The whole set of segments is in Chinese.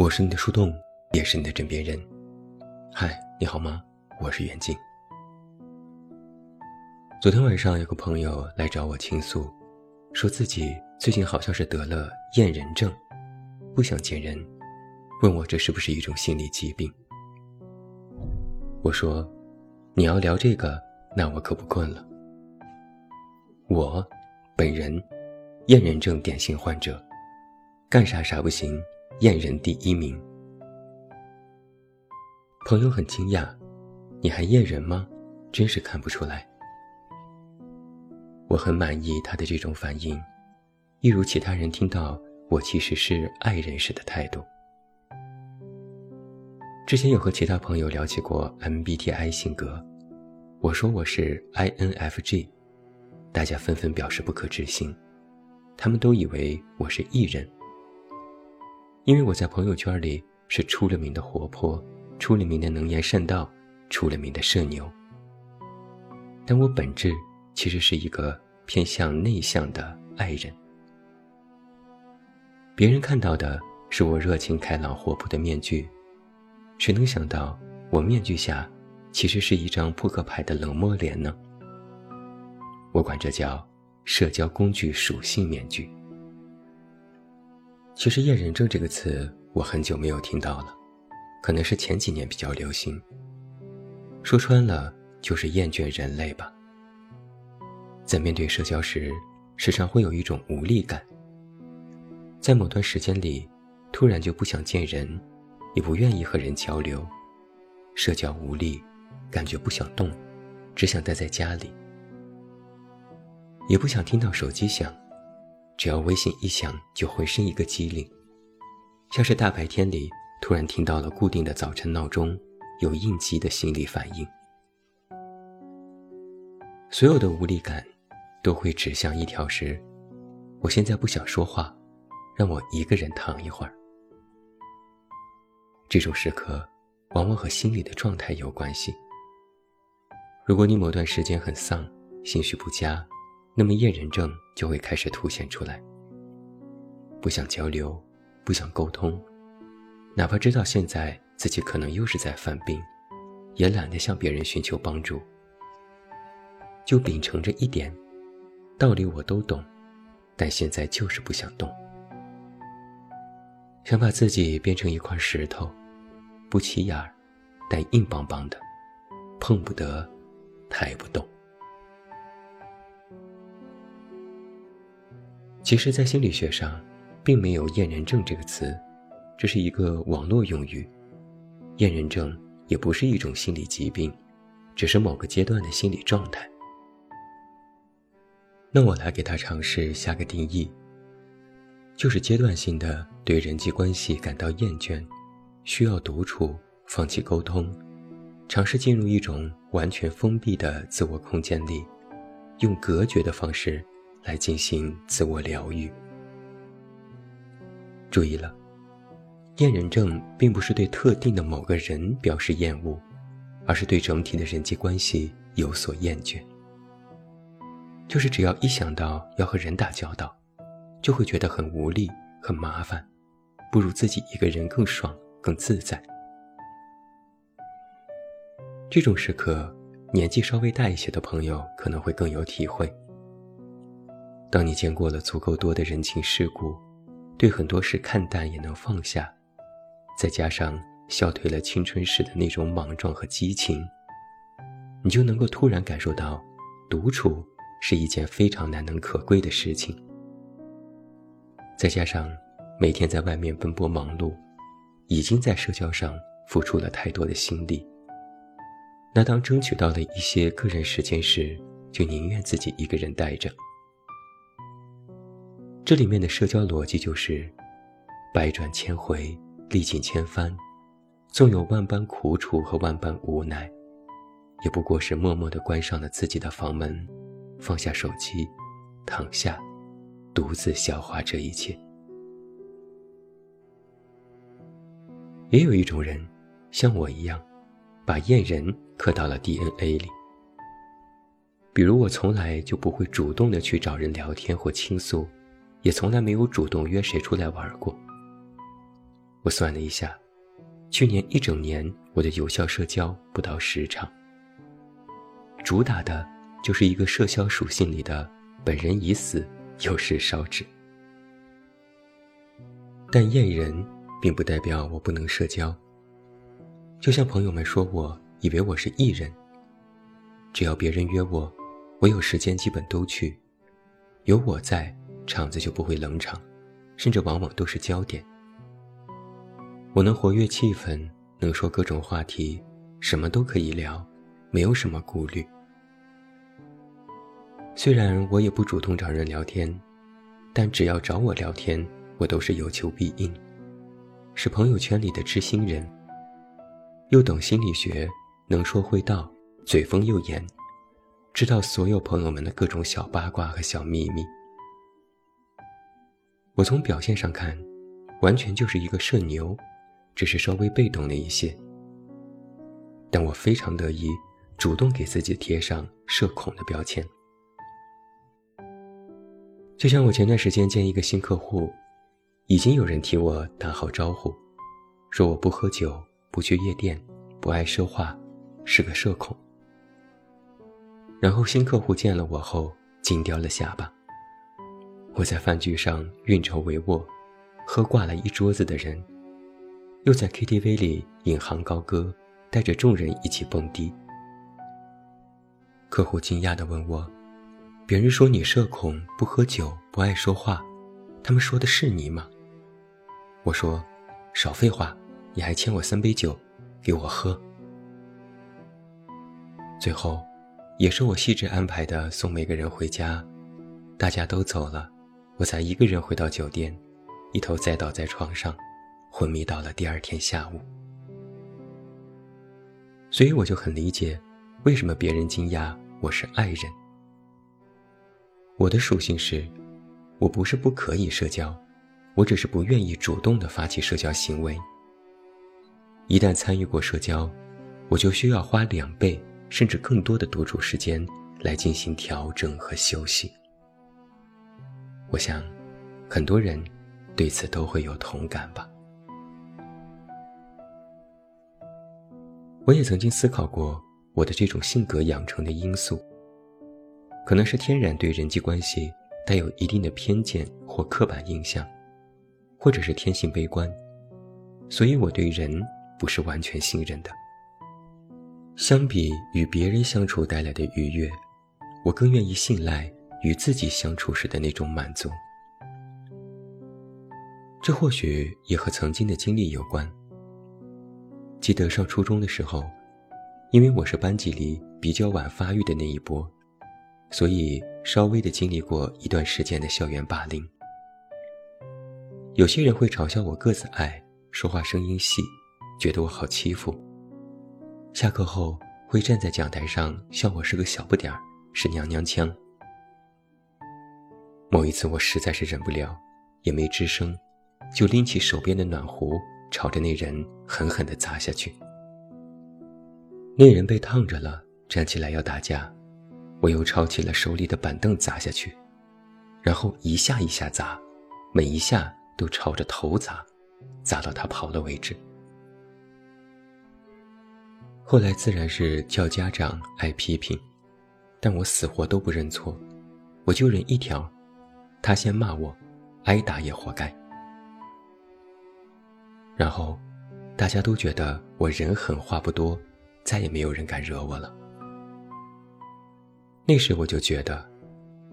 我是你的树洞，也是你的枕边人。嗨，你好吗？我是袁静。昨天晚上有个朋友来找我倾诉，说自己最近好像是得了厌人症，不想见人，问我这是不是一种心理疾病。我说，你要聊这个，那我可不困了。我，本人，厌人症典型患者，干啥啥不行。厌人第一名。朋友很惊讶：“你还厌人吗？真是看不出来。”我很满意他的这种反应，一如其他人听到我其实是爱人时的态度。之前有和其他朋友聊起过 MBTI 性格，我说我是 INFJ，大家纷纷表示不可置信，他们都以为我是 E 人。因为我在朋友圈里是出了名的活泼，出了名的能言善道，出了名的社牛。但我本质其实是一个偏向内向的爱人。别人看到的是我热情开朗、活泼的面具，谁能想到我面具下其实是一张扑克牌的冷漠脸呢？我管这叫社交工具属性面具。其实“厌人症”这个词，我很久没有听到了，可能是前几年比较流行。说穿了，就是厌倦人类吧。在面对社交时，时常会有一种无力感。在某段时间里，突然就不想见人，也不愿意和人交流，社交无力，感觉不想动，只想待在家里，也不想听到手机响。只要微信一响，就浑身一个机灵，像是大白天里突然听到了固定的早晨闹钟，有应激的心理反应。所有的无力感，都会指向一条是：我现在不想说话，让我一个人躺一会儿。这种时刻，往往和心理的状态有关系。如果你某段时间很丧，情绪不佳。那么厌人症就会开始凸显出来。不想交流，不想沟通，哪怕知道现在自己可能又是在犯病，也懒得向别人寻求帮助。就秉承着一点，道理我都懂，但现在就是不想动。想把自己变成一块石头，不起眼儿，但硬邦邦的，碰不得，抬不动。其实，在心理学上，并没有“厌人症”这个词，这是一个网络用语。厌人症也不是一种心理疾病，只是某个阶段的心理状态。那我来给他尝试下个定义，就是阶段性的对人际关系感到厌倦，需要独处，放弃沟通，尝试进入一种完全封闭的自我空间里，用隔绝的方式。来进行自我疗愈。注意了，厌人症并不是对特定的某个人表示厌恶，而是对整体的人际关系有所厌倦。就是只要一想到要和人打交道，就会觉得很无力、很麻烦，不如自己一个人更爽、更自在。这种时刻，年纪稍微大一些的朋友可能会更有体会。当你见过了足够多的人情世故，对很多事看淡也能放下，再加上消退了青春时的那种莽撞和激情，你就能够突然感受到，独处是一件非常难能可贵的事情。再加上每天在外面奔波忙碌，已经在社交上付出了太多的心力，那当争取到了一些个人时间时，就宁愿自己一个人待着。这里面的社交逻辑就是：百转千回，历尽千帆，纵有万般苦楚和万般无奈，也不过是默默地关上了自己的房门，放下手机，躺下，独自消化这一切。也有一种人，像我一样，把厌人刻到了 DNA 里。比如我从来就不会主动的去找人聊天或倾诉。也从来没有主动约谁出来玩过。我算了一下，去年一整年我的有效社交不到十场，主打的就是一个社交属性里的“本人已死，有事烧纸”。但厌人，并不代表我不能社交。就像朋友们说，我以为我是艺人。只要别人约我，我有时间基本都去，有我在，场子就不会冷场，甚至往往都是焦点。我能活跃气氛，能说各种话题，什么都可以聊，没有什么顾虑。虽然我也不主动找人聊天，但只要找我聊天，我都是有求必应，是朋友圈里的知心人。又懂心理学，能说会道，嘴风又严，知道所有朋友们的各种小八卦和小秘密。我从表现上看，完全就是一个社牛。只是稍微被动了一些，但我非常乐意主动给自己贴上社恐的标签。就像我前段时间见一个新客户，已经有人替我打好招呼，说我不喝酒，不去夜店，不爱说话，是个社恐。然后新客户见了我后紧掉了下巴。我在饭局上运筹帷幄，喝挂了一桌子的人。又在 KTV 里引吭高歌，带着众人一起蹦迪。客户惊讶地问我：“别人说你社恐，不喝酒，不爱说话，他们说的是你吗？”我说：“少废话，你还欠我三杯酒，给我喝。”最后，也是我细致安排的送每个人回家，大家都走了，我才一个人回到酒店，一头栽倒在床上。昏迷到了第二天下午，所以我就很理解，为什么别人惊讶我是爱人。我的属性是，我不是不可以社交，我只是不愿意主动的发起社交行为。一旦参与过社交，我就需要花两倍甚至更多的独处时间来进行调整和休息。我想，很多人对此都会有同感吧。我也曾经思考过我的这种性格养成的因素，可能是天然对人际关系带有一定的偏见或刻板印象，或者是天性悲观，所以我对人不是完全信任的。相比与别人相处带来的愉悦，我更愿意信赖与自己相处时的那种满足。这或许也和曾经的经历有关。记得上初中的时候，因为我是班级里比较晚发育的那一波，所以稍微的经历过一段时间的校园霸凌。有些人会嘲笑我个子矮，说话声音细，觉得我好欺负。下课后会站在讲台上笑我是个小不点儿，是娘娘腔。某一次我实在是忍不了，也没吱声，就拎起手边的暖壶。朝着那人狠狠地砸下去，那人被烫着了，站起来要打架，我又抄起了手里的板凳砸下去，然后一下一下砸，每一下都朝着头砸，砸到他跑了为止。后来自然是叫家长挨批评，但我死活都不认错，我就认一条，他先骂我，挨打也活该。然后，大家都觉得我人狠话不多，再也没有人敢惹我了。那时我就觉得，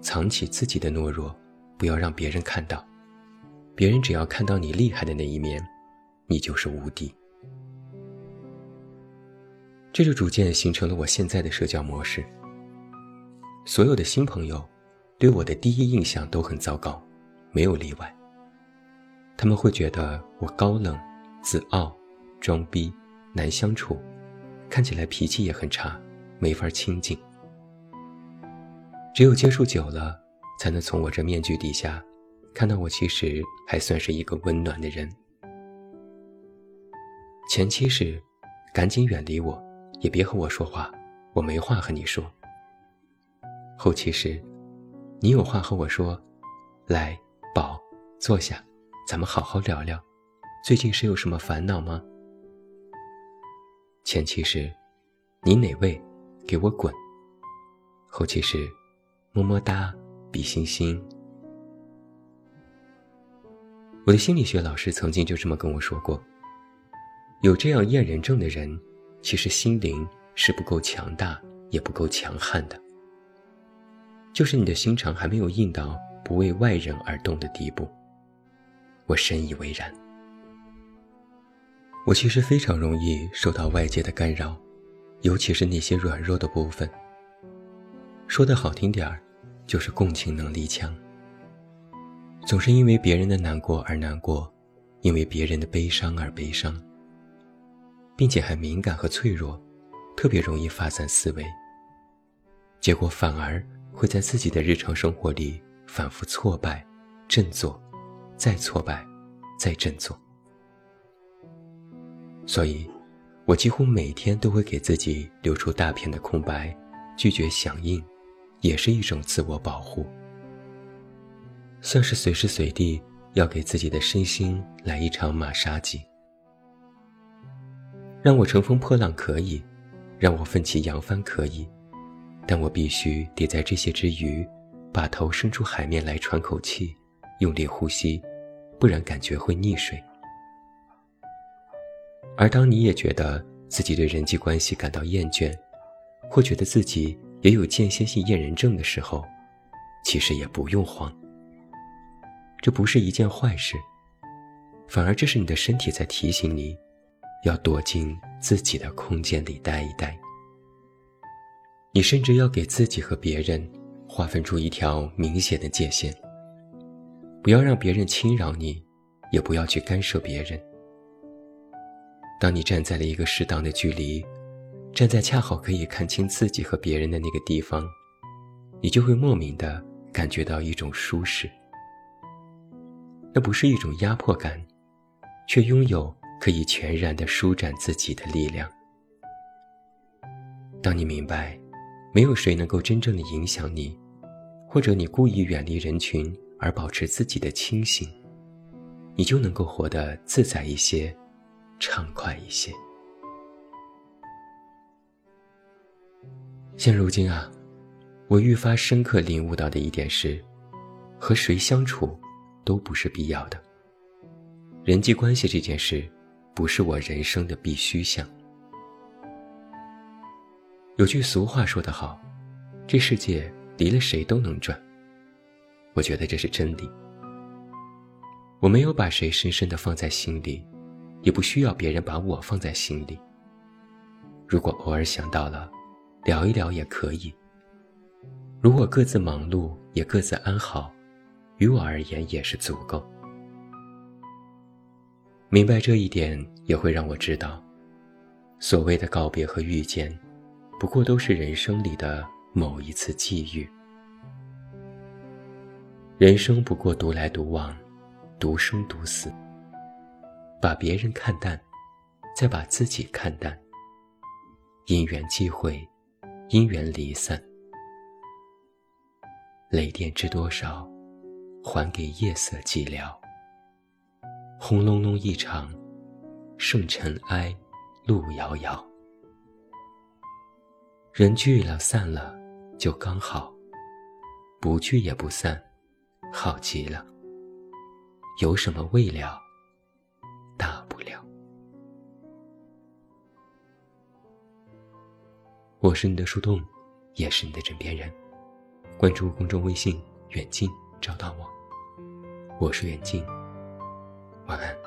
藏起自己的懦弱，不要让别人看到。别人只要看到你厉害的那一面，你就是无敌。这就逐渐形成了我现在的社交模式。所有的新朋友，对我的第一印象都很糟糕，没有例外。他们会觉得我高冷。自傲、装逼、难相处，看起来脾气也很差，没法亲近。只有接触久了，才能从我这面具底下，看到我其实还算是一个温暖的人。前期是，赶紧远离我，也别和我说话，我没话和你说。后期是，你有话和我说，来，宝，坐下，咱们好好聊聊。最近是有什么烦恼吗？前期是，你哪位，给我滚。后期是，么么哒，比心心。我的心理学老师曾经就这么跟我说过：，有这样厌人症的人，其实心灵是不够强大，也不够强悍的。就是你的心肠还没有硬到不为外人而动的地步。我深以为然。我其实非常容易受到外界的干扰，尤其是那些软弱的部分。说的好听点儿，就是共情能力强。总是因为别人的难过而难过，因为别人的悲伤而悲伤，并且还敏感和脆弱，特别容易发散思维。结果反而会在自己的日常生活里反复挫败、振作，再挫败，再振作。所以，我几乎每天都会给自己留出大片的空白，拒绝响应，也是一种自我保护。像是随时随地要给自己的身心来一场马杀鸡。让我乘风破浪可以，让我奋起扬帆可以，但我必须得在这些之余，把头伸出海面来喘口气，用力呼吸，不然感觉会溺水。而当你也觉得自己对人际关系感到厌倦，或觉得自己也有间歇性厌人症的时候，其实也不用慌。这不是一件坏事，反而这是你的身体在提醒你，要躲进自己的空间里待一待。你甚至要给自己和别人划分出一条明显的界限，不要让别人侵扰你，也不要去干涉别人。当你站在了一个适当的距离，站在恰好可以看清自己和别人的那个地方，你就会莫名的感觉到一种舒适。那不是一种压迫感，却拥有可以全然的舒展自己的力量。当你明白，没有谁能够真正的影响你，或者你故意远离人群而保持自己的清醒，你就能够活得自在一些。畅快一些。现如今啊，我愈发深刻领悟到的一点是，和谁相处都不是必要的。人际关系这件事，不是我人生的必须项。有句俗话说得好，这世界离了谁都能转。我觉得这是真理。我没有把谁深深的放在心里。也不需要别人把我放在心里。如果偶尔想到了，聊一聊也可以。如果各自忙碌，也各自安好，于我而言也是足够。明白这一点，也会让我知道，所谓的告别和遇见，不过都是人生里的某一次际遇。人生不过独来独往，独生独死。把别人看淡，再把自己看淡。因缘际会，因缘离散。雷电知多少，还给夜色寂寥。轰隆隆一场，剩尘埃，路遥遥。人聚了散了，就刚好；不聚也不散，好极了。有什么未了？大不了。我是你的树洞，也是你的枕边人。关注公众微信“远近”，找到我。我是远近，晚安。